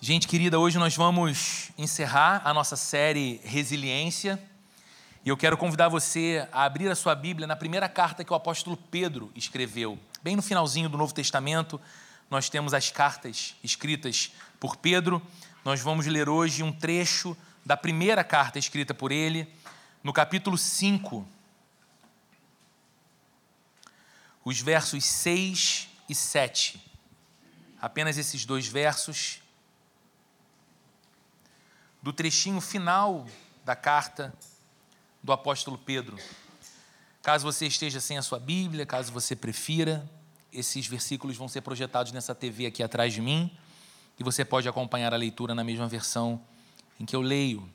Gente querida, hoje nós vamos encerrar a nossa série Resiliência. E eu quero convidar você a abrir a sua Bíblia na primeira carta que o apóstolo Pedro escreveu. Bem no finalzinho do Novo Testamento, nós temos as cartas escritas por Pedro. Nós vamos ler hoje um trecho da primeira carta escrita por ele, no capítulo 5, os versos 6 e 7. Apenas esses dois versos do trechinho final da carta do apóstolo Pedro. Caso você esteja sem a sua Bíblia, caso você prefira, esses versículos vão ser projetados nessa TV aqui atrás de mim e você pode acompanhar a leitura na mesma versão em que eu leio.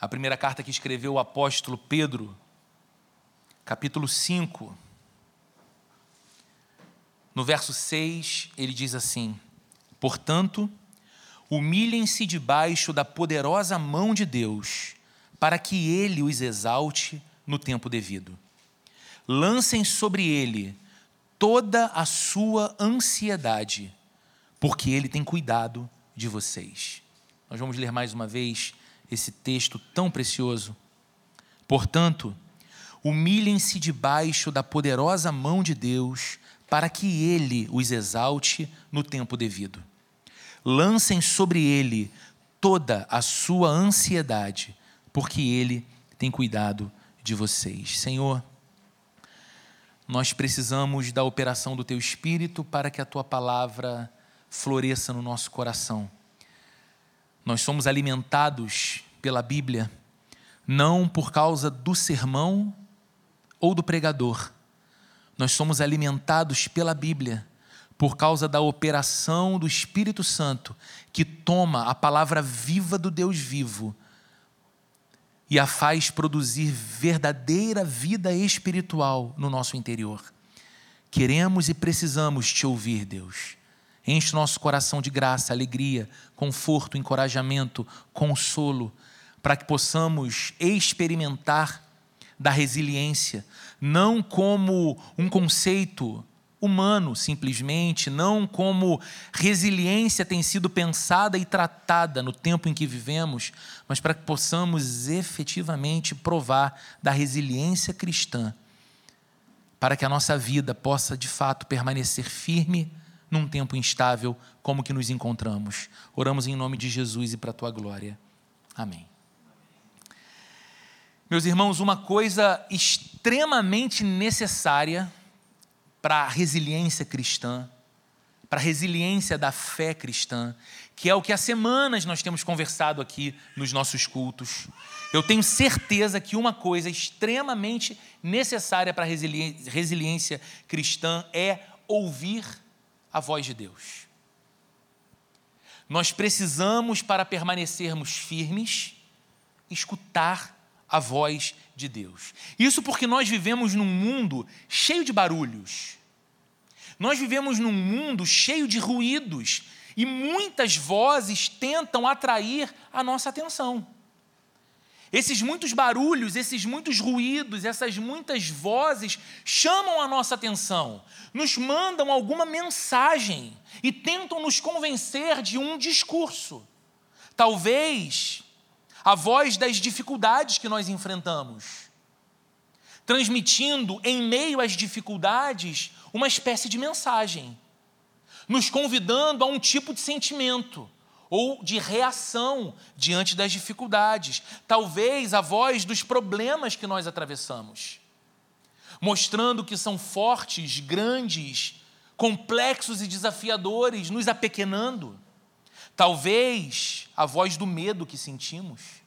A primeira carta que escreveu o apóstolo Pedro, capítulo 5, no verso 6, ele diz assim: Portanto, humilhem-se debaixo da poderosa mão de Deus, para que ele os exalte no tempo devido. Lancem sobre ele toda a sua ansiedade, porque ele tem cuidado de vocês. Nós vamos ler mais uma vez esse texto tão precioso. Portanto, humilhem-se debaixo da poderosa mão de Deus, para que ele os exalte no tempo devido lancem sobre ele toda a sua ansiedade, porque ele tem cuidado de vocês. Senhor, nós precisamos da operação do teu espírito para que a tua palavra floresça no nosso coração. Nós somos alimentados pela Bíblia não por causa do sermão ou do pregador. Nós somos alimentados pela Bíblia por causa da operação do Espírito Santo, que toma a palavra viva do Deus vivo e a faz produzir verdadeira vida espiritual no nosso interior. Queremos e precisamos te ouvir, Deus. Enche nosso coração de graça, alegria, conforto, encorajamento, consolo, para que possamos experimentar da resiliência, não como um conceito humano, simplesmente, não como resiliência tem sido pensada e tratada no tempo em que vivemos, mas para que possamos efetivamente provar da resiliência cristã, para que a nossa vida possa de fato permanecer firme num tempo instável como que nos encontramos. Oramos em nome de Jesus e para a tua glória. Amém. Meus irmãos, uma coisa extremamente necessária para a resiliência cristã, para a resiliência da fé cristã, que é o que há semanas nós temos conversado aqui nos nossos cultos. Eu tenho certeza que uma coisa extremamente necessária para a resiliência cristã é ouvir a voz de Deus. Nós precisamos, para permanecermos firmes, escutar a voz de Deus. Isso porque nós vivemos num mundo cheio de barulhos. Nós vivemos num mundo cheio de ruídos e muitas vozes tentam atrair a nossa atenção. Esses muitos barulhos, esses muitos ruídos, essas muitas vozes chamam a nossa atenção, nos mandam alguma mensagem e tentam nos convencer de um discurso. Talvez a voz das dificuldades que nós enfrentamos, transmitindo em meio às dificuldades uma espécie de mensagem, nos convidando a um tipo de sentimento ou de reação diante das dificuldades, talvez a voz dos problemas que nós atravessamos, mostrando que são fortes, grandes, complexos e desafiadores, nos apequenando Talvez a voz do medo que sentimos,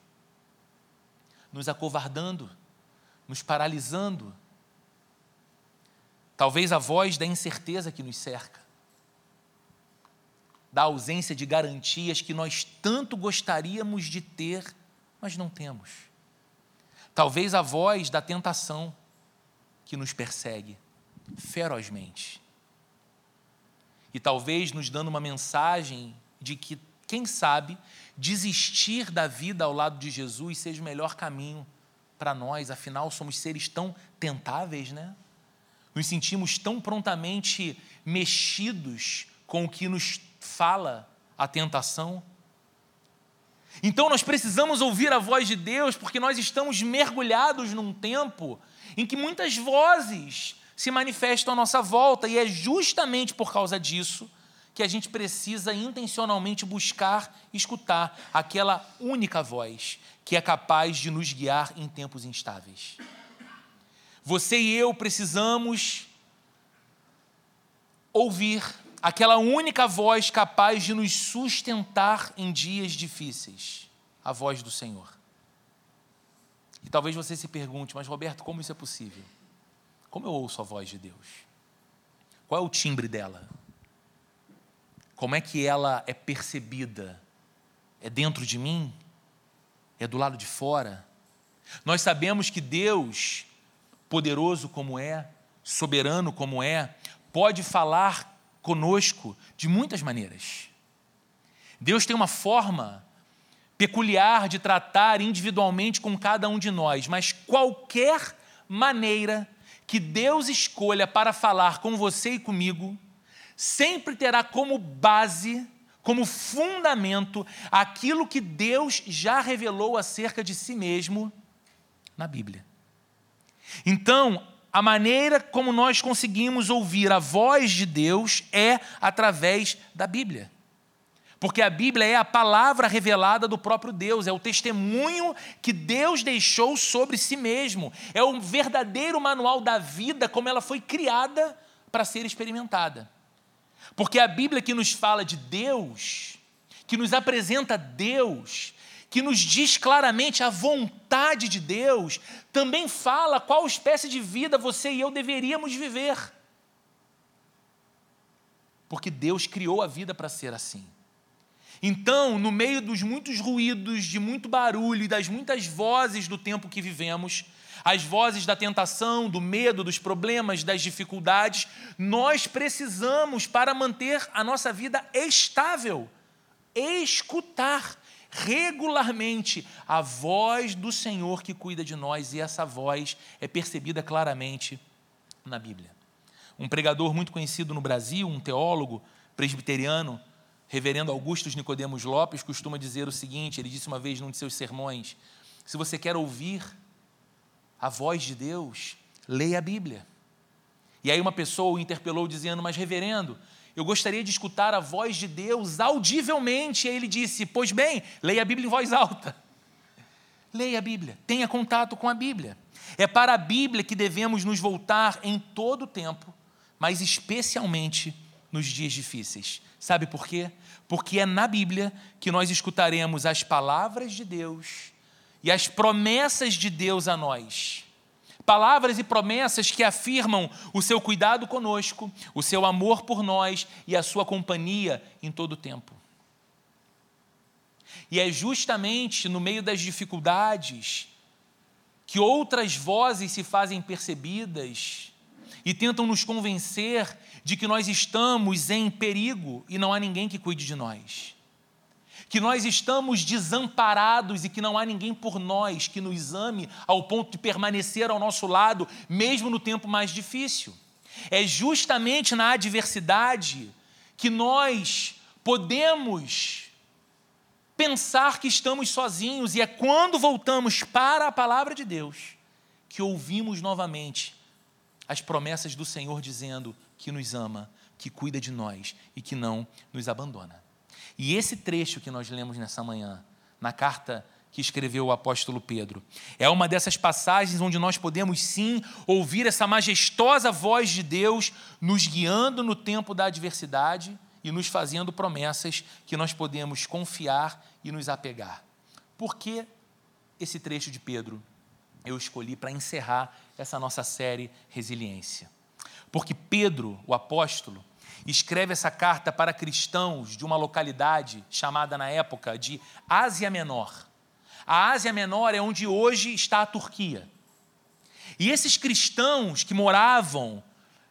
nos acovardando, nos paralisando. Talvez a voz da incerteza que nos cerca, da ausência de garantias que nós tanto gostaríamos de ter, mas não temos. Talvez a voz da tentação que nos persegue ferozmente. E talvez nos dando uma mensagem de que, quem sabe, desistir da vida ao lado de Jesus seja o melhor caminho para nós, afinal, somos seres tão tentáveis, né? Nos sentimos tão prontamente mexidos com o que nos fala a tentação. Então nós precisamos ouvir a voz de Deus, porque nós estamos mergulhados num tempo em que muitas vozes se manifestam à nossa volta, e é justamente por causa disso que a gente precisa intencionalmente buscar escutar aquela única voz que é capaz de nos guiar em tempos instáveis. Você e eu precisamos ouvir aquela única voz capaz de nos sustentar em dias difíceis a voz do Senhor. E talvez você se pergunte, mas Roberto, como isso é possível? Como eu ouço a voz de Deus? Qual é o timbre dela? Como é que ela é percebida? É dentro de mim? É do lado de fora? Nós sabemos que Deus, poderoso como é, soberano como é, pode falar conosco de muitas maneiras. Deus tem uma forma peculiar de tratar individualmente com cada um de nós, mas qualquer maneira que Deus escolha para falar com você e comigo, sempre terá como base, como fundamento, aquilo que Deus já revelou acerca de si mesmo na Bíblia. Então, a maneira como nós conseguimos ouvir a voz de Deus é através da Bíblia. Porque a Bíblia é a palavra revelada do próprio Deus, é o testemunho que Deus deixou sobre si mesmo, é o verdadeiro manual da vida como ela foi criada para ser experimentada. Porque a Bíblia que nos fala de Deus, que nos apresenta Deus, que nos diz claramente a vontade de Deus, também fala qual espécie de vida você e eu deveríamos viver. Porque Deus criou a vida para ser assim. Então, no meio dos muitos ruídos, de muito barulho e das muitas vozes do tempo que vivemos, as vozes da tentação, do medo, dos problemas, das dificuldades, nós precisamos, para manter a nossa vida estável, escutar regularmente a voz do Senhor que cuida de nós, e essa voz é percebida claramente na Bíblia. Um pregador muito conhecido no Brasil, um teólogo presbiteriano, reverendo Augustus Nicodemos Lopes, costuma dizer o seguinte: ele disse uma vez num de seus sermões: se você quer ouvir a voz de Deus, leia a Bíblia. E aí uma pessoa o interpelou dizendo: Mas, reverendo, eu gostaria de escutar a voz de Deus audivelmente. E aí ele disse: Pois bem, leia a Bíblia em voz alta. Leia a Bíblia, tenha contato com a Bíblia. É para a Bíblia que devemos nos voltar em todo o tempo, mas especialmente nos dias difíceis. Sabe por quê? Porque é na Bíblia que nós escutaremos as palavras de Deus e as promessas de Deus a nós. Palavras e promessas que afirmam o seu cuidado conosco, o seu amor por nós e a sua companhia em todo o tempo. E é justamente no meio das dificuldades que outras vozes se fazem percebidas e tentam nos convencer de que nós estamos em perigo e não há ninguém que cuide de nós que nós estamos desamparados e que não há ninguém por nós que nos ame ao ponto de permanecer ao nosso lado, mesmo no tempo mais difícil. É justamente na adversidade que nós podemos pensar que estamos sozinhos, e é quando voltamos para a palavra de Deus que ouvimos novamente as promessas do Senhor dizendo que nos ama, que cuida de nós e que não nos abandona. E esse trecho que nós lemos nessa manhã, na carta que escreveu o apóstolo Pedro, é uma dessas passagens onde nós podemos sim ouvir essa majestosa voz de Deus nos guiando no tempo da adversidade e nos fazendo promessas que nós podemos confiar e nos apegar. Por que esse trecho de Pedro eu escolhi para encerrar essa nossa série Resiliência? Porque Pedro, o apóstolo, escreve essa carta para cristãos de uma localidade chamada na época de Ásia Menor. A Ásia Menor é onde hoje está a Turquia. E esses cristãos que moravam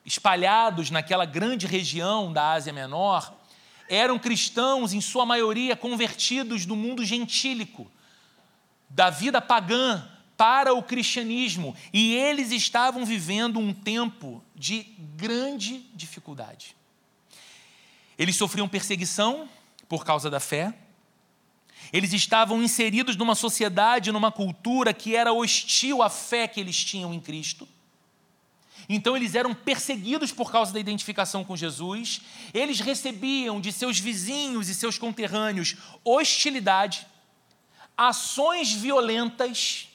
espalhados naquela grande região da Ásia Menor eram cristãos, em sua maioria, convertidos do mundo gentílico, da vida pagã para o cristianismo, e eles estavam vivendo um tempo de grande dificuldade. Eles sofriam perseguição por causa da fé. Eles estavam inseridos numa sociedade, numa cultura que era hostil à fé que eles tinham em Cristo. Então eles eram perseguidos por causa da identificação com Jesus. Eles recebiam de seus vizinhos e seus conterrâneos hostilidade, ações violentas.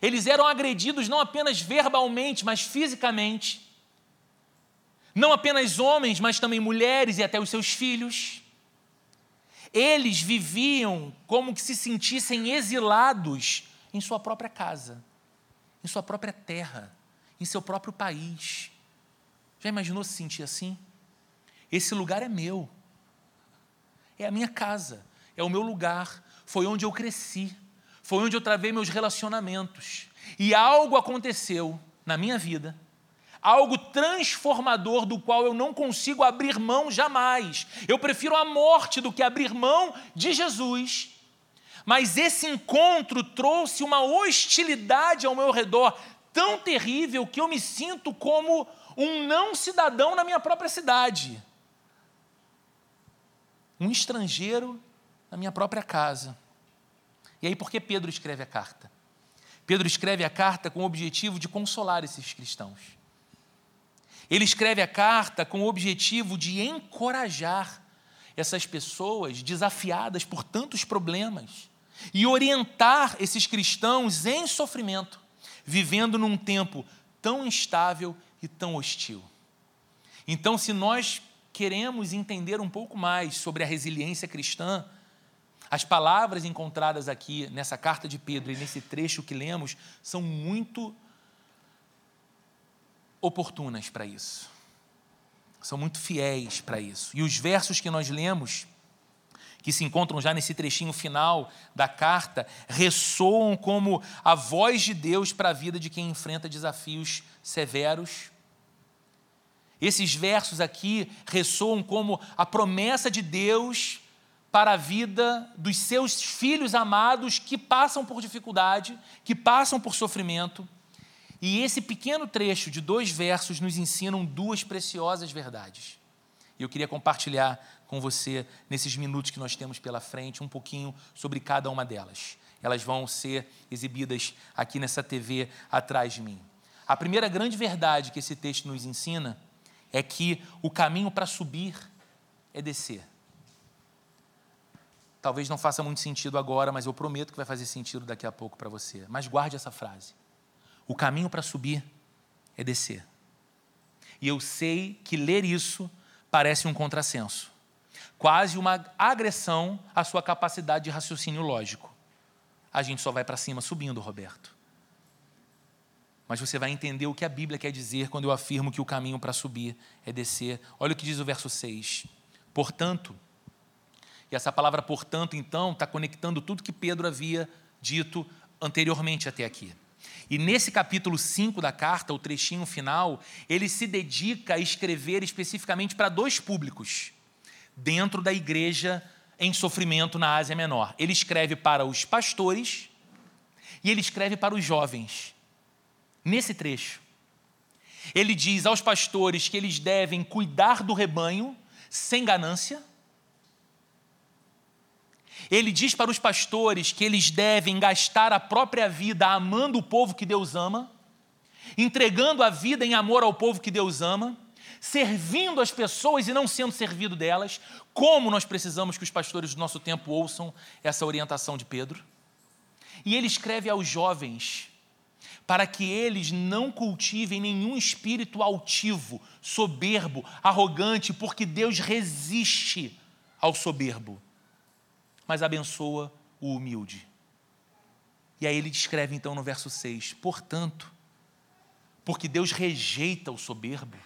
Eles eram agredidos não apenas verbalmente, mas fisicamente. Não apenas homens, mas também mulheres e até os seus filhos. Eles viviam como que se sentissem exilados em sua própria casa, em sua própria terra, em seu próprio país. Já imaginou se sentir assim? Esse lugar é meu, é a minha casa, é o meu lugar, foi onde eu cresci, foi onde eu travei meus relacionamentos. E algo aconteceu na minha vida algo transformador do qual eu não consigo abrir mão jamais. Eu prefiro a morte do que abrir mão de Jesus. Mas esse encontro trouxe uma hostilidade ao meu redor tão terrível que eu me sinto como um não cidadão na minha própria cidade. Um estrangeiro na minha própria casa. E aí, por que Pedro escreve a carta? Pedro escreve a carta com o objetivo de consolar esses cristãos. Ele escreve a carta com o objetivo de encorajar essas pessoas desafiadas por tantos problemas e orientar esses cristãos em sofrimento, vivendo num tempo tão instável e tão hostil. Então, se nós queremos entender um pouco mais sobre a resiliência cristã, as palavras encontradas aqui nessa carta de Pedro e nesse trecho que lemos são muito oportunas para isso. São muito fiéis para isso. E os versos que nós lemos, que se encontram já nesse trechinho final da carta, ressoam como a voz de Deus para a vida de quem enfrenta desafios severos. Esses versos aqui ressoam como a promessa de Deus para a vida dos seus filhos amados que passam por dificuldade, que passam por sofrimento e esse pequeno trecho de dois versos nos ensinam duas preciosas verdades. E eu queria compartilhar com você, nesses minutos que nós temos pela frente, um pouquinho sobre cada uma delas. Elas vão ser exibidas aqui nessa TV atrás de mim. A primeira grande verdade que esse texto nos ensina é que o caminho para subir é descer. Talvez não faça muito sentido agora, mas eu prometo que vai fazer sentido daqui a pouco para você. Mas guarde essa frase. O caminho para subir é descer. E eu sei que ler isso parece um contrassenso, quase uma agressão à sua capacidade de raciocínio lógico. A gente só vai para cima subindo, Roberto. Mas você vai entender o que a Bíblia quer dizer quando eu afirmo que o caminho para subir é descer. Olha o que diz o verso 6. Portanto, e essa palavra portanto, então, está conectando tudo que Pedro havia dito anteriormente até aqui. E nesse capítulo 5 da carta, o trechinho final, ele se dedica a escrever especificamente para dois públicos dentro da igreja em sofrimento na Ásia Menor. Ele escreve para os pastores e ele escreve para os jovens. Nesse trecho, ele diz aos pastores que eles devem cuidar do rebanho sem ganância ele diz para os pastores que eles devem gastar a própria vida amando o povo que Deus ama, entregando a vida em amor ao povo que Deus ama, servindo as pessoas e não sendo servido delas. Como nós precisamos que os pastores do nosso tempo ouçam essa orientação de Pedro? E ele escreve aos jovens para que eles não cultivem nenhum espírito altivo, soberbo, arrogante, porque Deus resiste ao soberbo mas abençoa o humilde. E aí ele descreve então no verso 6: portanto, porque Deus rejeita o soberbo,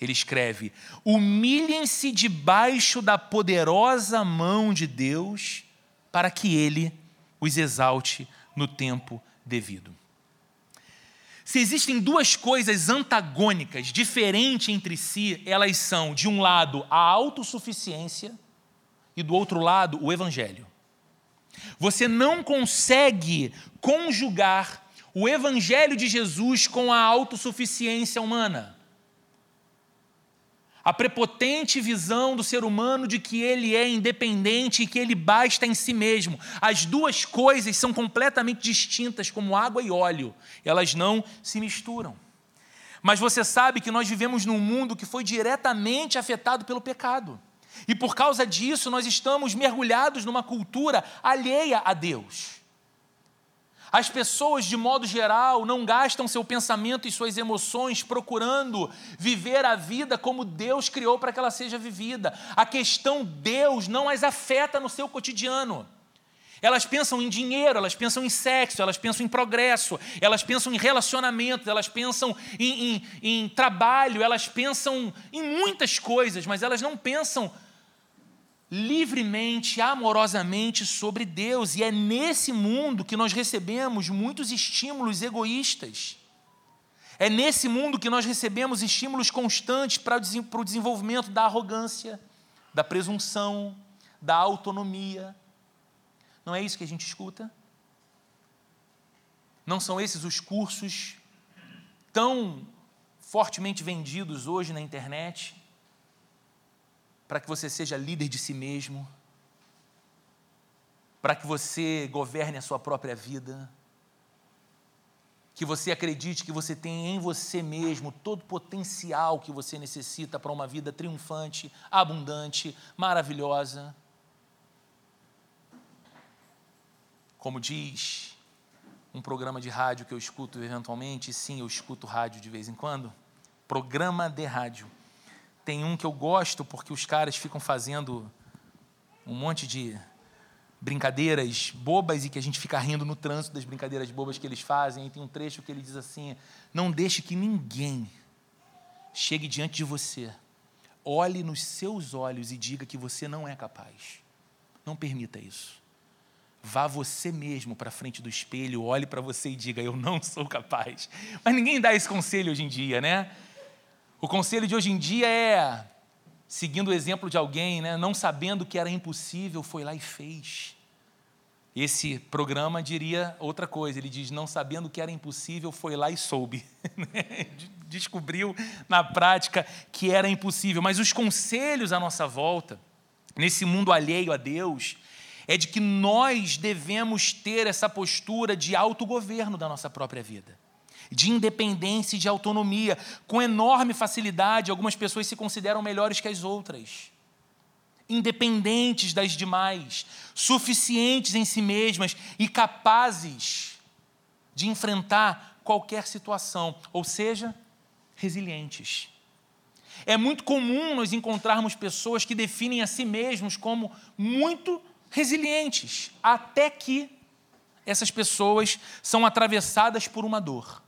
ele escreve: humilhem-se debaixo da poderosa mão de Deus, para que ele os exalte no tempo devido. Se existem duas coisas antagônicas, diferentes entre si, elas são, de um lado, a autossuficiência e do outro lado o Evangelho. Você não consegue conjugar o Evangelho de Jesus com a autossuficiência humana. a prepotente visão do ser humano de que ele é independente e que ele basta em si mesmo. As duas coisas são completamente distintas, como água e óleo, elas não se misturam. Mas você sabe que nós vivemos num mundo que foi diretamente afetado pelo pecado. E por causa disso, nós estamos mergulhados numa cultura alheia a Deus. As pessoas, de modo geral, não gastam seu pensamento e suas emoções procurando viver a vida como Deus criou para que ela seja vivida. A questão Deus não as afeta no seu cotidiano. Elas pensam em dinheiro, elas pensam em sexo, elas pensam em progresso, elas pensam em relacionamento, elas pensam em, em, em trabalho, elas pensam em muitas coisas, mas elas não pensam livremente, amorosamente sobre Deus. E é nesse mundo que nós recebemos muitos estímulos egoístas. É nesse mundo que nós recebemos estímulos constantes para o desenvolvimento da arrogância, da presunção, da autonomia. Não é isso que a gente escuta? Não são esses os cursos tão fortemente vendidos hoje na internet? para que você seja líder de si mesmo, para que você governe a sua própria vida, que você acredite que você tem em você mesmo todo o potencial que você necessita para uma vida triunfante, abundante, maravilhosa. Como diz um programa de rádio que eu escuto eventualmente, sim, eu escuto rádio de vez em quando, programa de rádio tem um que eu gosto porque os caras ficam fazendo um monte de brincadeiras bobas e que a gente fica rindo no trânsito das brincadeiras bobas que eles fazem. E tem um trecho que ele diz assim: Não deixe que ninguém chegue diante de você, olhe nos seus olhos e diga que você não é capaz. Não permita isso. Vá você mesmo para frente do espelho, olhe para você e diga: Eu não sou capaz. Mas ninguém dá esse conselho hoje em dia, né? O conselho de hoje em dia é, seguindo o exemplo de alguém, né, não sabendo que era impossível, foi lá e fez. Esse programa diria outra coisa, ele diz: não sabendo que era impossível, foi lá e soube. Descobriu na prática que era impossível. Mas os conselhos à nossa volta, nesse mundo alheio a Deus, é de que nós devemos ter essa postura de autogoverno da nossa própria vida de independência e de autonomia. Com enorme facilidade, algumas pessoas se consideram melhores que as outras, independentes das demais, suficientes em si mesmas e capazes de enfrentar qualquer situação, ou seja, resilientes. É muito comum nós encontrarmos pessoas que definem a si mesmos como muito resilientes, até que essas pessoas são atravessadas por uma dor.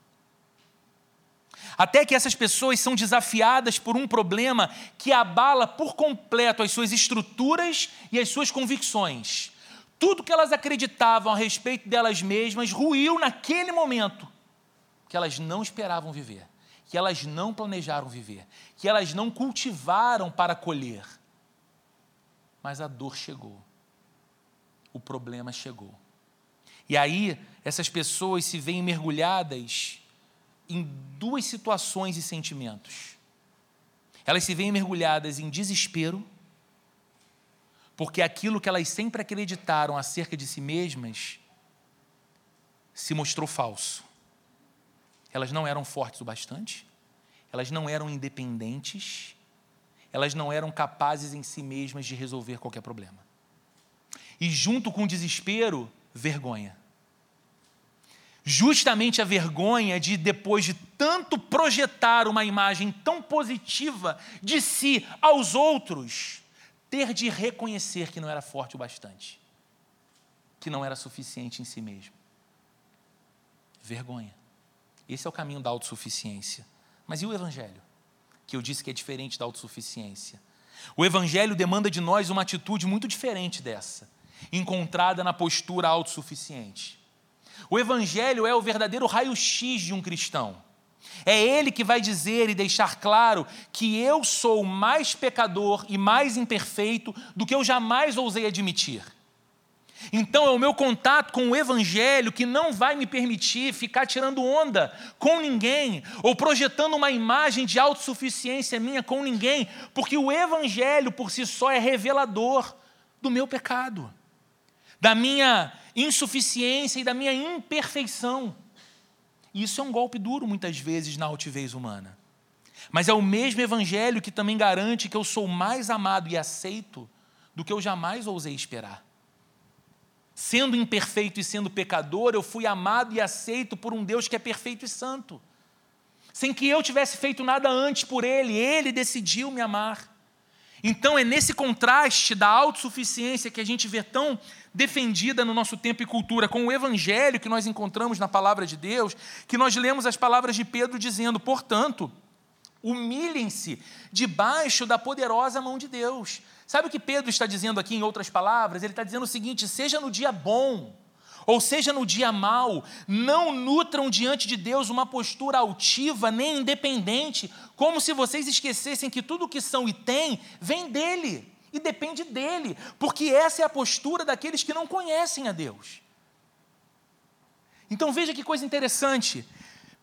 Até que essas pessoas são desafiadas por um problema que abala por completo as suas estruturas e as suas convicções. Tudo que elas acreditavam a respeito delas mesmas ruiu naquele momento que elas não esperavam viver, que elas não planejaram viver, que elas não cultivaram para colher. Mas a dor chegou, o problema chegou. E aí, essas pessoas se veem mergulhadas em duas situações e sentimentos. Elas se veem mergulhadas em desespero, porque aquilo que elas sempre acreditaram acerca de si mesmas se mostrou falso. Elas não eram fortes o bastante, elas não eram independentes, elas não eram capazes em si mesmas de resolver qualquer problema. E junto com o desespero, vergonha justamente a vergonha de, depois de tanto projetar uma imagem tão positiva de si aos outros, ter de reconhecer que não era forte o bastante, que não era suficiente em si mesmo. Vergonha. Esse é o caminho da autossuficiência. Mas e o Evangelho? Que eu disse que é diferente da autossuficiência. O Evangelho demanda de nós uma atitude muito diferente dessa, encontrada na postura autossuficiente. O Evangelho é o verdadeiro raio-x de um cristão. É ele que vai dizer e deixar claro que eu sou mais pecador e mais imperfeito do que eu jamais ousei admitir. Então é o meu contato com o Evangelho que não vai me permitir ficar tirando onda com ninguém ou projetando uma imagem de autossuficiência minha com ninguém, porque o Evangelho por si só é revelador do meu pecado, da minha insuficiência e da minha imperfeição. Isso é um golpe duro muitas vezes na altivez humana. Mas é o mesmo Evangelho que também garante que eu sou mais amado e aceito do que eu jamais ousei esperar. Sendo imperfeito e sendo pecador, eu fui amado e aceito por um Deus que é perfeito e santo. Sem que eu tivesse feito nada antes por Ele, Ele decidiu me amar. Então é nesse contraste da autossuficiência que a gente vê tão defendida no nosso tempo e cultura, com o evangelho que nós encontramos na palavra de Deus, que nós lemos as palavras de Pedro dizendo: portanto, humilhem-se debaixo da poderosa mão de Deus, Sabe o que Pedro está dizendo aqui em outras palavras? Ele está dizendo o seguinte: seja no dia bom, ou seja no dia mau, não nutram diante de Deus uma postura altiva nem independente, como se vocês esquecessem que tudo o que são e têm vem dele e depende dele, porque essa é a postura daqueles que não conhecem a Deus. Então veja que coisa interessante.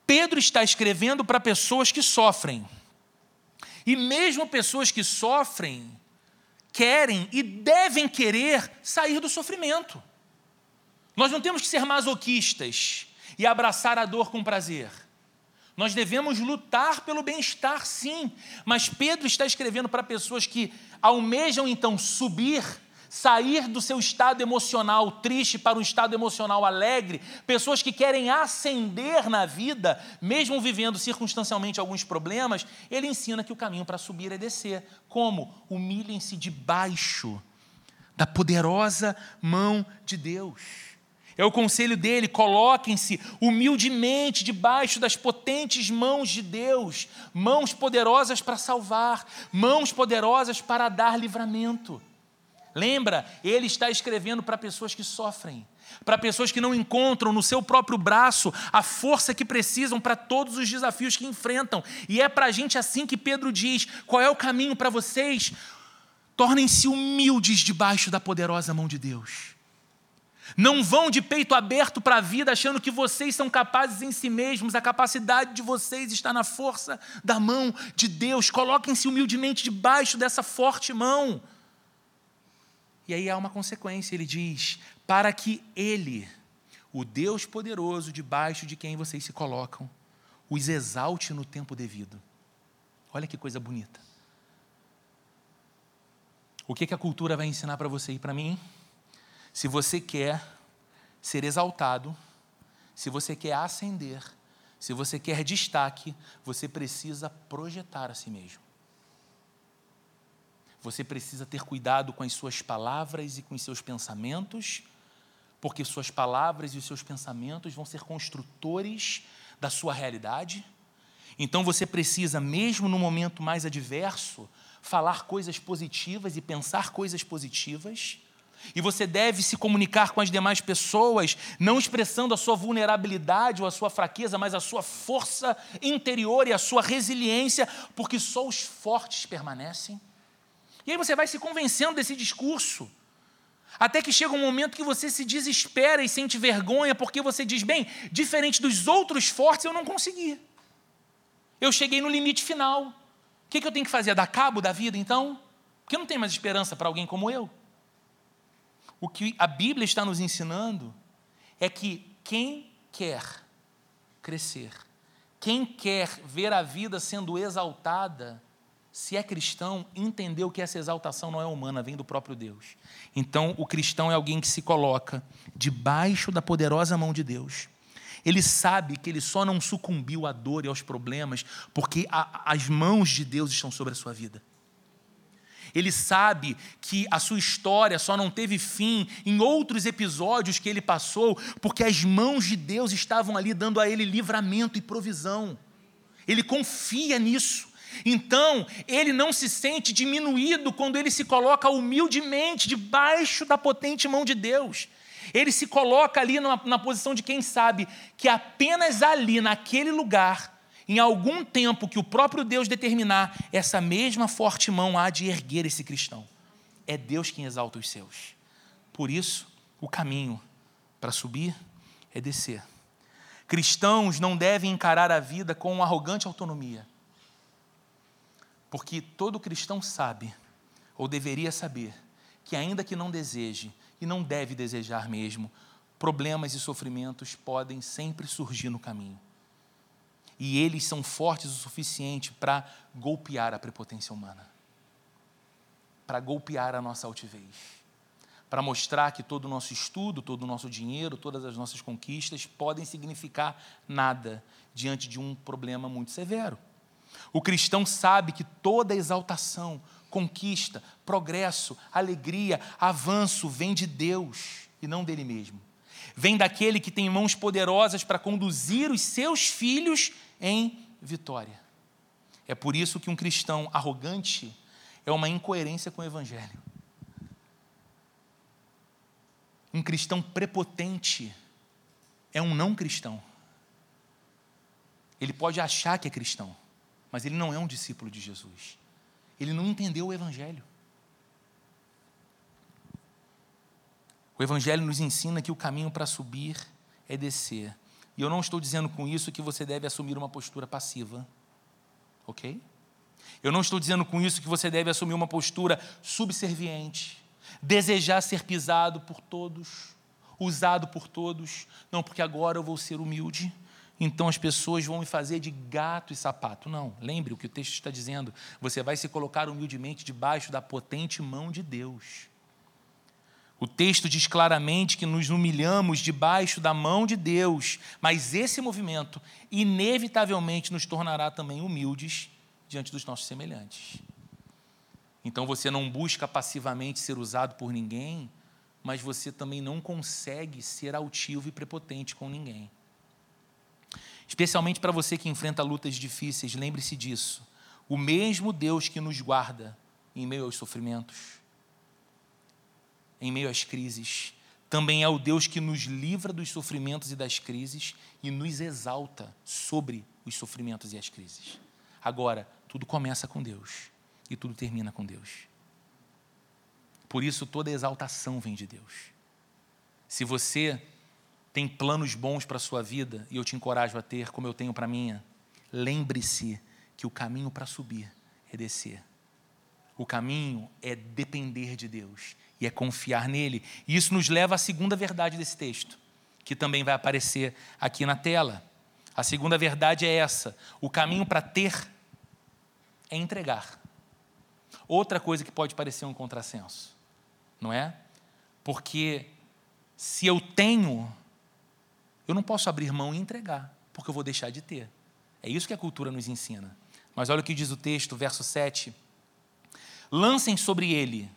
Pedro está escrevendo para pessoas que sofrem. E mesmo pessoas que sofrem, querem e devem querer sair do sofrimento. Nós não temos que ser masoquistas e abraçar a dor com prazer. Nós devemos lutar pelo bem-estar, sim, mas Pedro está escrevendo para pessoas que almejam então subir sair do seu estado emocional triste para um estado emocional alegre, pessoas que querem ascender na vida, mesmo vivendo circunstancialmente alguns problemas, ele ensina que o caminho para subir é descer. Como? Humilhem-se debaixo da poderosa mão de Deus. É o conselho dele: coloquem-se humildemente debaixo das potentes mãos de Deus, mãos poderosas para salvar, mãos poderosas para dar livramento. Lembra, ele está escrevendo para pessoas que sofrem, para pessoas que não encontram no seu próprio braço a força que precisam para todos os desafios que enfrentam. E é para a gente assim que Pedro diz: qual é o caminho para vocês? Tornem-se humildes debaixo da poderosa mão de Deus. Não vão de peito aberto para a vida achando que vocês são capazes em si mesmos, a capacidade de vocês está na força da mão de Deus. Coloquem-se humildemente debaixo dessa forte mão. E aí há uma consequência, ele diz: para que ele, o Deus poderoso debaixo de quem vocês se colocam, os exalte no tempo devido. Olha que coisa bonita. O que, que a cultura vai ensinar para você e para mim? Se você quer ser exaltado, se você quer ascender, se você quer destaque, você precisa projetar a si mesmo. Você precisa ter cuidado com as suas palavras e com os seus pensamentos, porque suas palavras e os seus pensamentos vão ser construtores da sua realidade. Então você precisa, mesmo no momento mais adverso, falar coisas positivas e pensar coisas positivas. E você deve se comunicar com as demais pessoas, não expressando a sua vulnerabilidade ou a sua fraqueza, mas a sua força interior e a sua resiliência, porque só os fortes permanecem. E aí você vai se convencendo desse discurso. Até que chega um momento que você se desespera e sente vergonha, porque você diz: bem, diferente dos outros fortes, eu não consegui. Eu cheguei no limite final. O que, eu tenho que fazer? Dar cabo da vida, então? Porque não tem mais esperança para alguém como eu. O que a Bíblia está nos ensinando é que quem quer crescer, quem quer ver a vida sendo exaltada, se é cristão, entendeu que essa exaltação não é humana, vem do próprio Deus. Então, o cristão é alguém que se coloca debaixo da poderosa mão de Deus. Ele sabe que ele só não sucumbiu à dor e aos problemas porque a, as mãos de Deus estão sobre a sua vida. Ele sabe que a sua história só não teve fim em outros episódios que ele passou porque as mãos de Deus estavam ali dando a ele livramento e provisão. Ele confia nisso. Então, ele não se sente diminuído quando ele se coloca humildemente debaixo da potente mão de Deus. Ele se coloca ali na, na, posição de quem sabe que apenas ali, naquele lugar, em algum tempo que o próprio Deus determinar, essa mesma forte mão há de erguer esse cristão. É Deus quem exalta os seus. Por isso, O caminho para subir é descer. Cristãos não devem encarar a vida com arrogante autonomia. Porque todo cristão sabe, ou deveria saber, que ainda que não deseje, e não deve desejar mesmo, problemas e sofrimentos podem sempre surgir no caminho. E eles são fortes o suficiente para golpear a prepotência humana, para golpear a nossa altivez para mostrar que todo o nosso estudo, todo o nosso dinheiro, todas as nossas conquistas podem significar nada diante de um problema muito severo. O cristão sabe que toda exaltação, conquista, progresso, alegria, avanço vem de Deus e não dele mesmo. Vem daquele que tem mãos poderosas para conduzir os seus filhos em vitória. É por isso que um cristão arrogante é uma incoerência com o evangelho. Um cristão prepotente é um não cristão. Ele pode achar que é cristão, mas ele não é um discípulo de Jesus. Ele não entendeu o Evangelho. O Evangelho nos ensina que o caminho para subir é descer. E eu não estou dizendo com isso que você deve assumir uma postura passiva, ok? Eu não estou dizendo com isso que você deve assumir uma postura subserviente desejar ser pisado por todos, usado por todos. Não, porque agora eu vou ser humilde, então as pessoas vão me fazer de gato e sapato. Não, lembre o que o texto está dizendo. Você vai se colocar humildemente debaixo da potente mão de Deus. O texto diz claramente que nos humilhamos debaixo da mão de Deus, mas esse movimento inevitavelmente nos tornará também humildes diante dos nossos semelhantes. Então você não busca passivamente ser usado por ninguém, mas você também não consegue ser altivo e prepotente com ninguém. Especialmente para você que enfrenta lutas difíceis, lembre-se disso. O mesmo Deus que nos guarda em meio aos sofrimentos, em meio às crises, também é o Deus que nos livra dos sofrimentos e das crises e nos exalta sobre os sofrimentos e as crises. Agora, tudo começa com Deus e tudo termina com Deus. Por isso, toda exaltação vem de Deus. Se você tem planos bons para a sua vida, e eu te encorajo a ter, como eu tenho para a minha, lembre-se que o caminho para subir é descer. O caminho é depender de Deus e é confiar nele. E isso nos leva à segunda verdade desse texto, que também vai aparecer aqui na tela. A segunda verdade é essa: o caminho para ter é entregar. Outra coisa que pode parecer um contrassenso, não é? Porque se eu tenho, eu não posso abrir mão e entregar, porque eu vou deixar de ter. É isso que a cultura nos ensina. Mas olha o que diz o texto, verso 7. Lancem sobre ele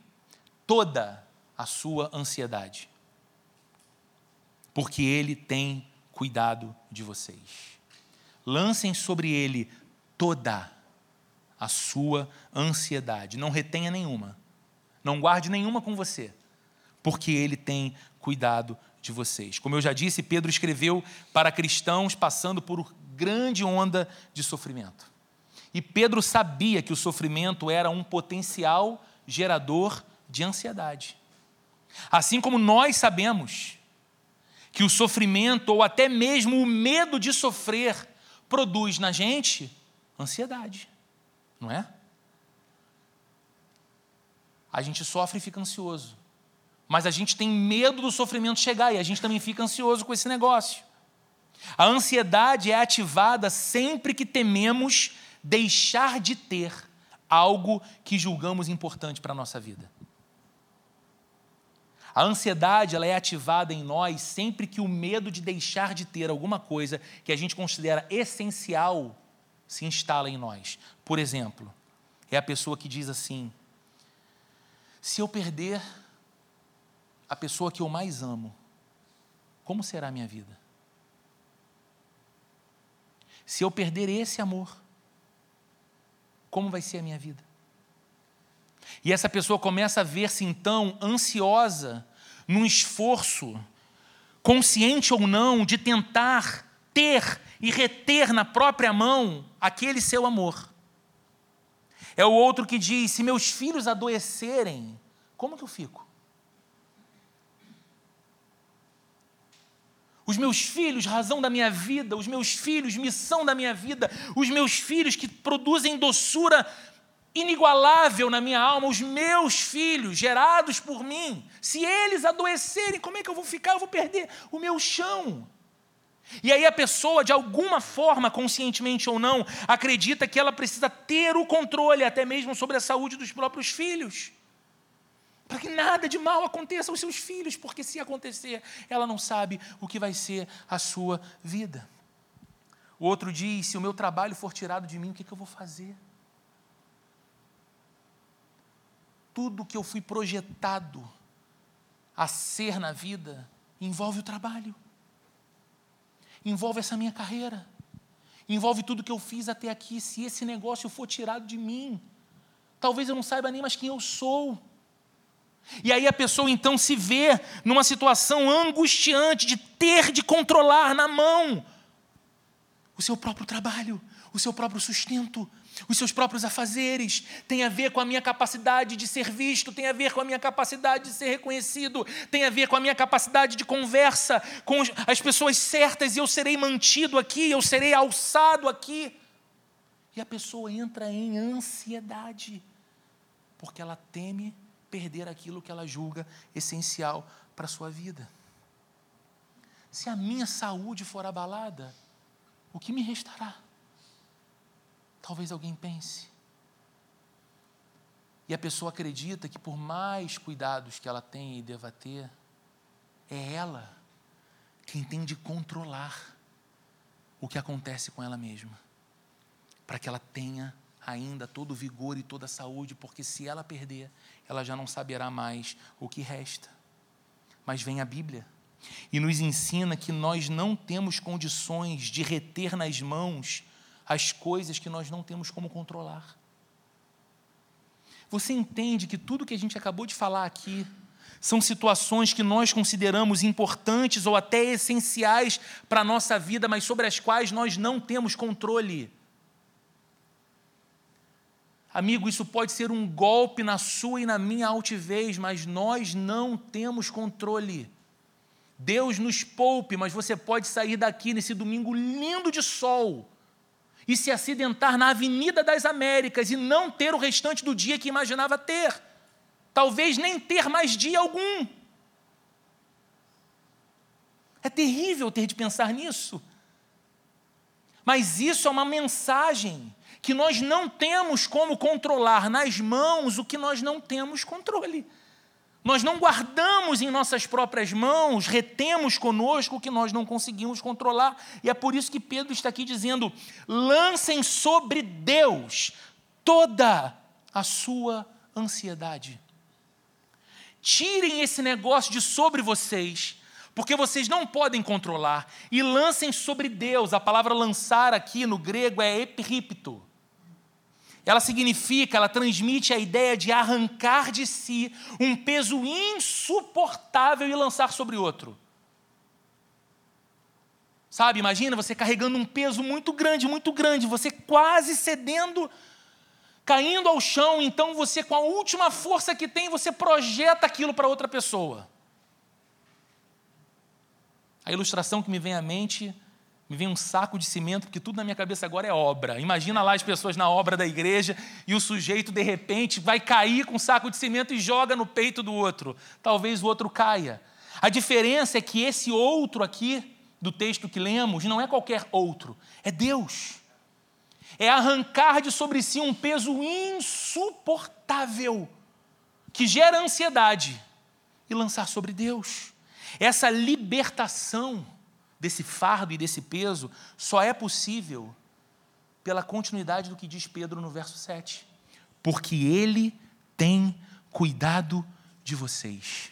toda a sua ansiedade, porque ele tem cuidado de vocês. Lancem sobre ele toda a sua ansiedade. Não retenha nenhuma. Não guarde nenhuma com você, porque Ele tem cuidado de vocês. Como eu já disse, Pedro escreveu para cristãos passando por grande onda de sofrimento. E Pedro sabia que o sofrimento era um potencial gerador de ansiedade. Assim como nós sabemos que o sofrimento ou até mesmo o medo de sofrer produz na gente ansiedade não é? A gente sofre e fica ansioso. Mas a gente tem medo do sofrimento chegar e a gente também fica ansioso com esse negócio. A ansiedade é ativada sempre que tememos deixar de ter algo que julgamos importante para a nossa vida. A ansiedade ela é ativada em nós sempre que o medo de deixar de ter alguma coisa que a gente considera essencial se instala em nós. Por exemplo, é a pessoa que diz assim: se eu perder a pessoa que eu mais amo, como será a minha vida? Se eu perder esse amor, como vai ser a minha vida? E essa pessoa começa a ver-se então ansiosa num esforço, consciente ou não, de tentar ter e reter na própria mão aquele seu amor. É o outro que diz: se meus filhos adoecerem, como que eu fico? Os meus filhos, razão da minha vida, os meus filhos, missão da minha vida, os meus filhos que produzem doçura inigualável na minha alma, os meus filhos gerados por mim, se eles adoecerem, como é que eu vou ficar? Eu vou perder o meu chão. E aí a pessoa, de alguma forma, conscientemente ou não, acredita que ela precisa ter o controle até mesmo sobre a saúde dos próprios filhos. Para que nada de mal aconteça aos seus filhos, porque se acontecer, ela não sabe o que vai ser a sua vida. O outro diz: se o meu trabalho for tirado de mim, o que, que eu vou fazer? Tudo que eu fui projetado a ser na vida envolve o trabalho, envolve essa minha carreira, envolve tudo que eu fiz até aqui. Se esse negócio for tirado de mim, talvez eu não saiba nem mais quem eu sou. E aí a pessoa então se vê numa situação angustiante de ter de controlar na mão o seu próprio trabalho, o seu próprio sustento, os seus próprios afazeres, tem a ver com a minha capacidade de ser visto, tem a ver com a minha capacidade de ser reconhecido, tem a ver com a minha capacidade de conversa com as pessoas certas e eu serei mantido aqui, eu serei alçado aqui. E a pessoa entra em ansiedade, porque ela teme perder aquilo que ela julga essencial para a sua vida. Se a minha saúde for abalada, o que me restará? Talvez alguém pense. E a pessoa acredita que, por mais cuidados que ela tenha e deva ter, é ela quem tem de controlar o que acontece com ela mesma, para que ela tenha ainda todo o vigor e toda a saúde, porque se ela perder, ela já não saberá mais o que resta. Mas vem a Bíblia e nos ensina que nós não temos condições de reter nas mãos as coisas que nós não temos como controlar. Você entende que tudo que a gente acabou de falar aqui são situações que nós consideramos importantes ou até essenciais para a nossa vida, mas sobre as quais nós não temos controle. Amigo, isso pode ser um golpe na sua e na minha altivez, mas nós não temos controle. Deus nos poupe, mas você pode sair daqui nesse domingo lindo de sol e se acidentar na Avenida das Américas e não ter o restante do dia que imaginava ter. Talvez nem ter mais dia algum. É terrível ter de pensar nisso. Mas isso é uma mensagem que nós não temos como controlar nas mãos o que nós não temos controle. Nós não guardamos em nossas próprias mãos, retemos conosco o que nós não conseguimos controlar. E é por isso que Pedro está aqui dizendo: lancem sobre Deus toda a sua ansiedade. Tirem esse negócio de sobre vocês, porque vocês não podem controlar, e lancem sobre Deus. A palavra lançar aqui no grego é epiripto ela significa, ela transmite a ideia de arrancar de si um peso insuportável e lançar sobre outro. Sabe, imagina você carregando um peso muito grande, muito grande, você quase cedendo, caindo ao chão, então você, com a última força que tem, você projeta aquilo para outra pessoa. A ilustração que me vem à mente me vem um saco de cimento, porque tudo na minha cabeça agora é obra. Imagina lá as pessoas na obra da igreja e o sujeito, de repente, vai cair com um saco de cimento e joga no peito do outro. Talvez o outro caia. A diferença é que esse outro aqui, do texto que lemos, não é qualquer outro, é Deus. É arrancar de sobre si um peso insuportável, que gera ansiedade, e lançar sobre Deus. Essa libertação desse fardo e desse peso só é possível pela continuidade do que diz Pedro no verso 7. Porque Ele tem cuidado de vocês.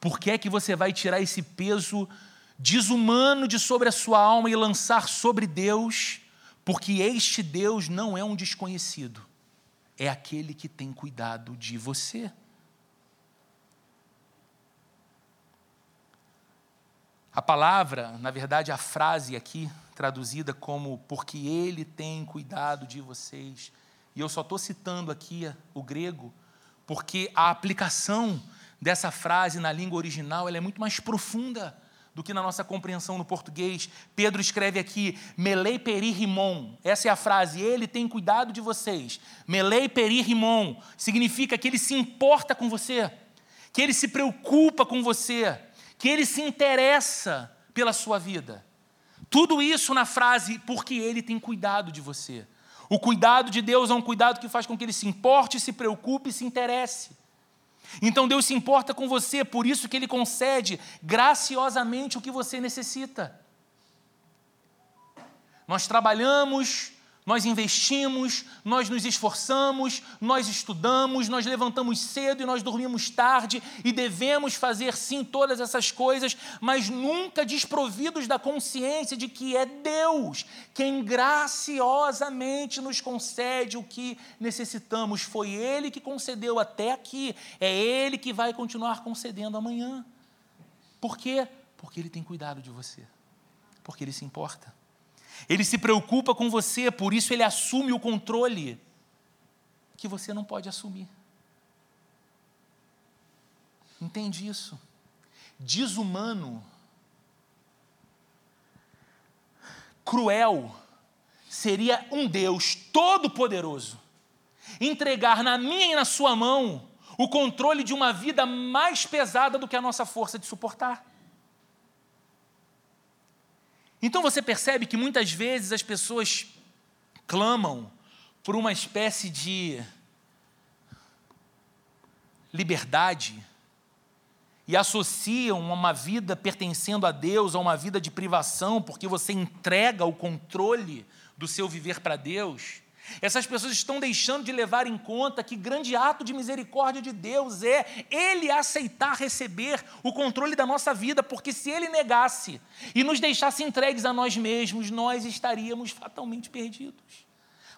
Por que é que você vai tirar esse peso desumano de sobre a sua alma e lançar sobre Deus? Porque este Deus não é um desconhecido, é aquele que tem cuidado de você. A palavra, na verdade, a frase aqui, traduzida como porque ele tem cuidado de vocês. E eu só estou citando aqui o grego, porque a aplicação dessa frase na língua original ela é muito mais profunda do que na nossa compreensão no português. Pedro escreve aqui, melei peri rimon. Essa é a frase, ele tem cuidado de vocês. Melei peri rimon significa que ele se importa com você, que ele se preocupa com você, que ele se interessa pela sua vida. Tudo isso na frase, porque ele tem cuidado de você. O cuidado de Deus é um cuidado que faz com que ele se importe, se preocupe e se interesse. Então Deus se importa com você, por isso que Ele concede graciosamente o que você necessita. Nós trabalhamos, nós investimos, nós nos esforçamos, nós estudamos, nós levantamos cedo e nós dormimos tarde e devemos fazer sim todas essas coisas, mas nunca desprovidos da consciência de que é Deus quem graciosamente nos concede o que necessitamos. Foi Ele que concedeu até aqui, é Ele que vai continuar concedendo amanhã. Por quê? Porque Ele tem cuidado de você, porque Ele se importa. Ele se preocupa com você, por isso ele assume o controle que você não pode assumir. Entende isso? Desumano, cruel, seria um Deus todo-poderoso entregar na minha e na sua mão o controle de uma vida mais pesada do que a nossa força de suportar. Então você percebe que muitas vezes as pessoas clamam por uma espécie de liberdade e associam uma vida pertencendo a Deus a uma vida de privação, porque você entrega o controle do seu viver para Deus. Essas pessoas estão deixando de levar em conta que grande ato de misericórdia de Deus é Ele aceitar receber o controle da nossa vida, porque se Ele negasse e nos deixasse entregues a nós mesmos, nós estaríamos fatalmente perdidos.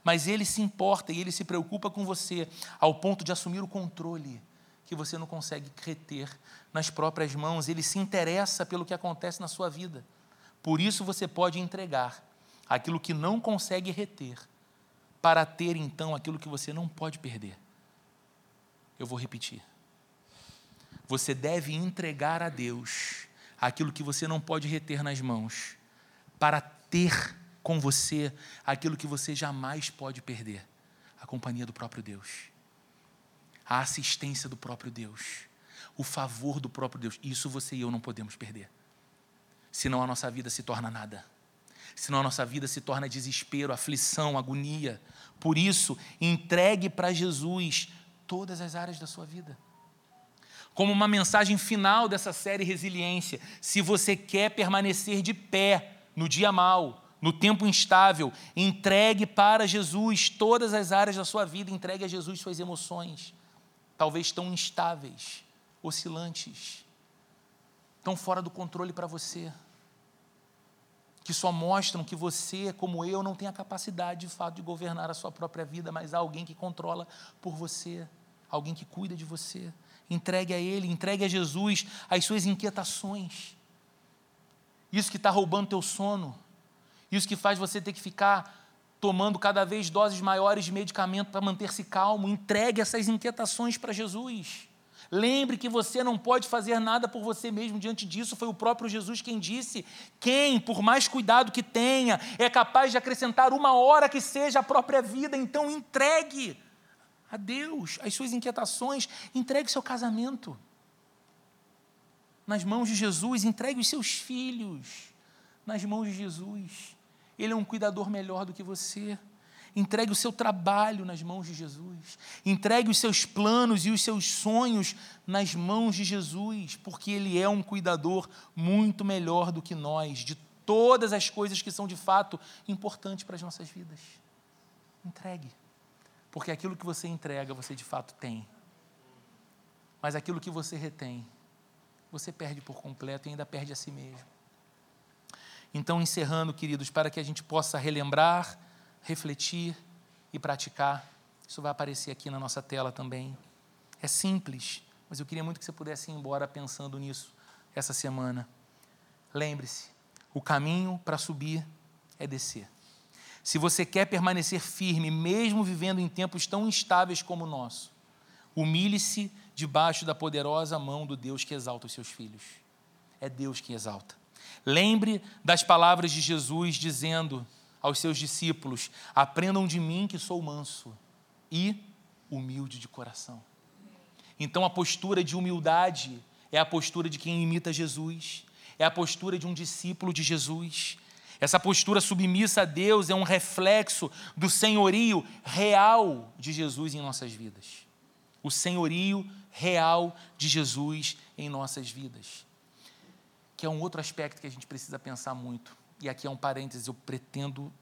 Mas Ele se importa e Ele se preocupa com você, ao ponto de assumir o controle que você não consegue reter nas próprias mãos. Ele se interessa pelo que acontece na sua vida. Por isso você pode entregar aquilo que não consegue reter para ter então aquilo que você não pode perder. Eu vou repetir. Você deve entregar a Deus aquilo que você não pode reter nas mãos, para ter com você aquilo que você jamais pode perder a companhia do próprio Deus, a assistência do próprio Deus, o favor do próprio Deus. Isso você e eu não podemos perder, senão a nossa vida se torna nada senão a nossa vida se torna desespero, aflição, agonia. Por isso, entregue para Jesus todas as áreas da sua vida. Como uma mensagem final dessa série Resiliência, se você quer permanecer de pé no dia mau, no tempo instável, entregue para Jesus todas as áreas da sua vida, entregue a Jesus suas emoções, talvez tão instáveis, oscilantes, tão fora do controle para você que só mostram que você, como eu, não tem a capacidade de fato de governar a sua própria vida, mas há alguém que controla por você, alguém que cuida de você. Entregue a Ele, entregue a Jesus as suas inquietações. Isso que está roubando teu sono, isso que faz você ter que ficar tomando cada vez doses maiores de medicamento para manter-se calmo. Entregue essas inquietações para Jesus. Lembre que você não pode fazer nada por você mesmo diante disso. Foi o próprio Jesus quem disse: quem, por mais cuidado que tenha, é capaz de acrescentar uma hora que seja a própria vida. Então, entregue a Deus as suas inquietações, entregue seu casamento nas mãos de Jesus, entregue os seus filhos nas mãos de Jesus. Ele é um cuidador melhor do que você. Entregue o seu trabalho nas mãos de Jesus. Entregue os seus planos e os seus sonhos nas mãos de Jesus, porque Ele é um cuidador muito melhor do que nós, de todas as coisas que são de fato importantes para as nossas vidas. Entregue. Porque aquilo que você entrega, você de fato tem. Mas aquilo que você retém, você perde por completo e ainda perde a si mesmo. Então, encerrando, queridos, para que a gente possa relembrar refletir e praticar. Isso vai aparecer aqui na nossa tela também. É simples, mas eu queria muito que você pudesse ir embora pensando nisso essa semana. Lembre-se, o caminho para subir é descer. Se você quer permanecer firme, mesmo vivendo em tempos tão instáveis como o nosso, humilhe-se debaixo da poderosa mão do Deus que exalta os seus filhos. É Deus que exalta. Lembre das palavras de Jesus dizendo aos seus discípulos: Aprendam de mim que sou manso e humilde de coração. Então, a postura de humildade é a postura de quem imita Jesus, é a postura de um discípulo de Jesus. Essa postura submissa a Deus é um reflexo do senhorio real de Jesus em nossas vidas. O senhorio real de Jesus em nossas vidas. Que é um outro aspecto que a gente precisa pensar muito. E aqui é um parênteses, eu pretendo,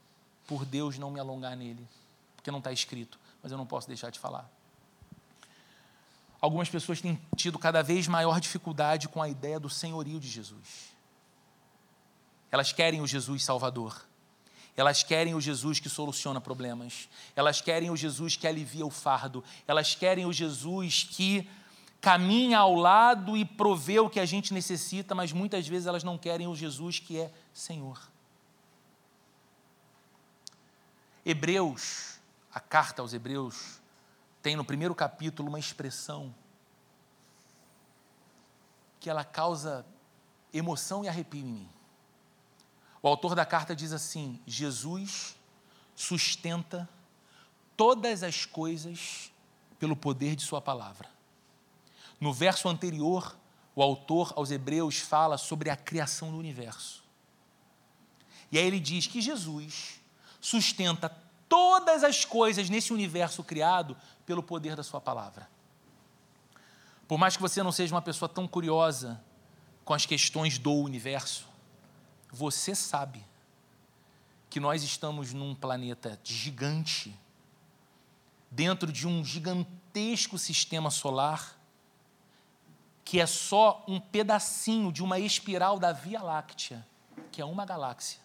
por Deus, não me alongar nele, porque não está escrito, mas eu não posso deixar de falar. Algumas pessoas têm tido cada vez maior dificuldade com a ideia do senhorio de Jesus. Elas querem o Jesus Salvador. Elas querem o Jesus que soluciona problemas. Elas querem o Jesus que alivia o fardo. Elas querem o Jesus que caminha ao lado e provê o que a gente necessita, mas muitas vezes elas não querem o Jesus que é Senhor. Hebreus, a carta aos Hebreus, tem no primeiro capítulo uma expressão que ela causa emoção e arrepio em mim. O autor da carta diz assim: Jesus sustenta todas as coisas pelo poder de Sua palavra. No verso anterior, o autor aos Hebreus fala sobre a criação do universo. E aí ele diz que Jesus sustenta todas as coisas nesse universo criado pelo poder da Sua palavra. Por mais que você não seja uma pessoa tão curiosa com as questões do universo, você sabe que nós estamos num planeta gigante, dentro de um gigantesco sistema solar, que é só um pedacinho de uma espiral da Via Láctea, que é uma galáxia.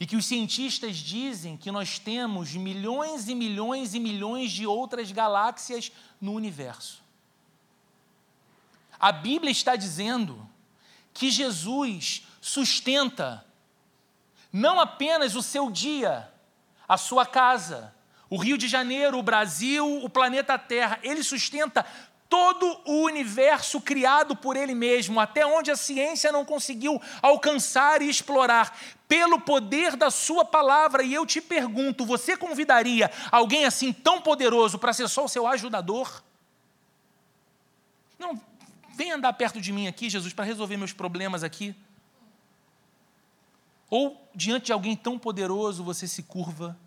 E que os cientistas dizem que nós temos milhões e milhões e milhões de outras galáxias no universo. A Bíblia está dizendo que Jesus sustenta não apenas o seu dia, a sua casa, o Rio de Janeiro, o Brasil, o planeta Terra, ele sustenta todo o universo criado por ele mesmo, até onde a ciência não conseguiu alcançar e explorar, pelo poder da sua palavra. E eu te pergunto: você convidaria alguém assim tão poderoso para ser só o seu ajudador? Não, Vem andar perto de mim aqui, Jesus, para resolver meus problemas aqui. Ou diante de alguém tão poderoso, você se curva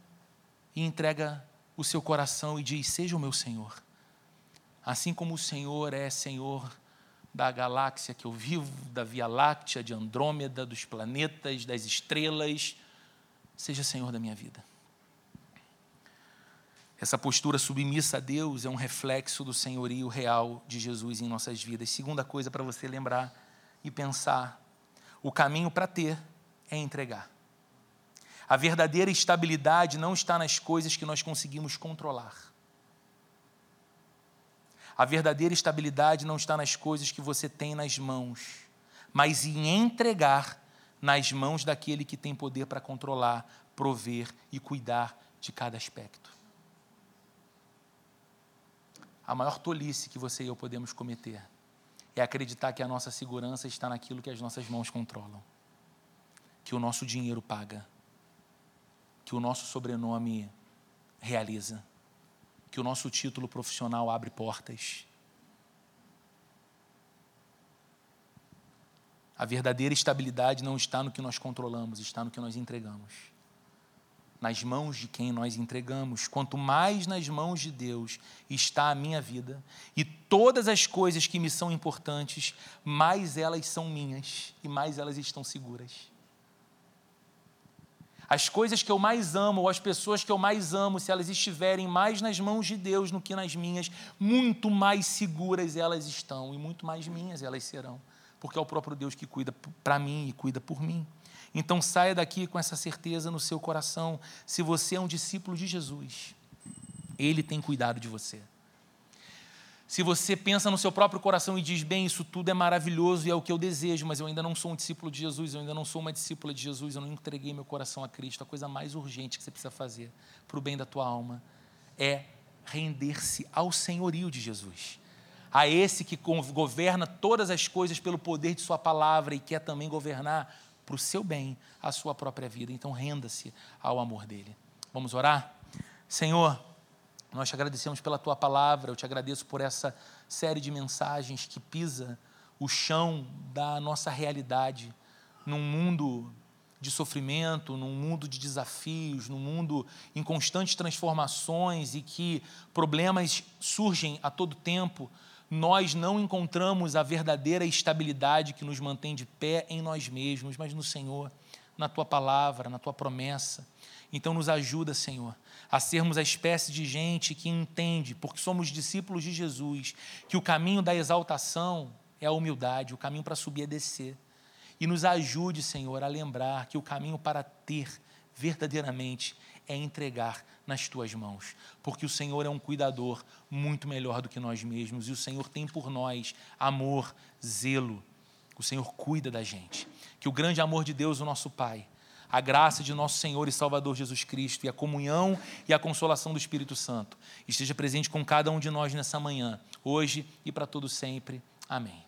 e entrega o seu coração e diz: Seja o meu Senhor. Assim como o Senhor é Senhor da galáxia que eu vivo, da Via Láctea, de Andrômeda, dos planetas, das estrelas, seja Senhor da minha vida. Essa postura submissa a Deus é um reflexo do senhorio real de Jesus em nossas vidas. Segunda coisa para você lembrar e pensar: o caminho para ter é entregar. A verdadeira estabilidade não está nas coisas que nós conseguimos controlar. A verdadeira estabilidade não está nas coisas que você tem nas mãos, mas em entregar nas mãos daquele que tem poder para controlar, prover e cuidar de cada aspecto. A maior tolice que você e eu podemos cometer é acreditar que a nossa segurança está naquilo que as nossas mãos controlam, que o nosso dinheiro paga, que o nosso sobrenome realiza, que o nosso título profissional abre portas. A verdadeira estabilidade não está no que nós controlamos, está no que nós entregamos nas mãos de quem nós entregamos. Quanto mais nas mãos de Deus está a minha vida e todas as coisas que me são importantes, mais elas são minhas e mais elas estão seguras. As coisas que eu mais amo, ou as pessoas que eu mais amo, se elas estiverem mais nas mãos de Deus do que nas minhas, muito mais seguras elas estão e muito mais minhas elas serão, porque é o próprio Deus que cuida para mim e cuida por mim. Então saia daqui com essa certeza no seu coração. Se você é um discípulo de Jesus, Ele tem cuidado de você. Se você pensa no seu próprio coração e diz, bem, isso tudo é maravilhoso e é o que eu desejo, mas eu ainda não sou um discípulo de Jesus, eu ainda não sou uma discípula de Jesus, eu não entreguei meu coração a Cristo, a coisa mais urgente que você precisa fazer para o bem da tua alma é render-se ao senhorio de Jesus a esse que governa todas as coisas pelo poder de Sua palavra e quer também governar para o seu bem a sua própria vida. Então, renda-se ao amor dele. Vamos orar? Senhor, nós te agradecemos pela tua palavra, eu te agradeço por essa série de mensagens que pisa o chão da nossa realidade num mundo de sofrimento, num mundo de desafios, num mundo em constantes transformações e que problemas surgem a todo tempo, nós não encontramos a verdadeira estabilidade que nos mantém de pé em nós mesmos, mas no Senhor, na tua palavra, na tua promessa. Então, nos ajuda, Senhor, a sermos a espécie de gente que entende, porque somos discípulos de Jesus, que o caminho da exaltação é a humildade, o caminho para subir é descer. E nos ajude, Senhor, a lembrar que o caminho para ter verdadeiramente é entregar nas tuas mãos, porque o Senhor é um cuidador muito melhor do que nós mesmos e o Senhor tem por nós amor, zelo. O Senhor cuida da gente. Que o grande amor de Deus, o nosso Pai, a graça de nosso Senhor e Salvador Jesus Cristo e a comunhão e a consolação do Espírito Santo esteja presente com cada um de nós nessa manhã, hoje e para todo sempre. Amém.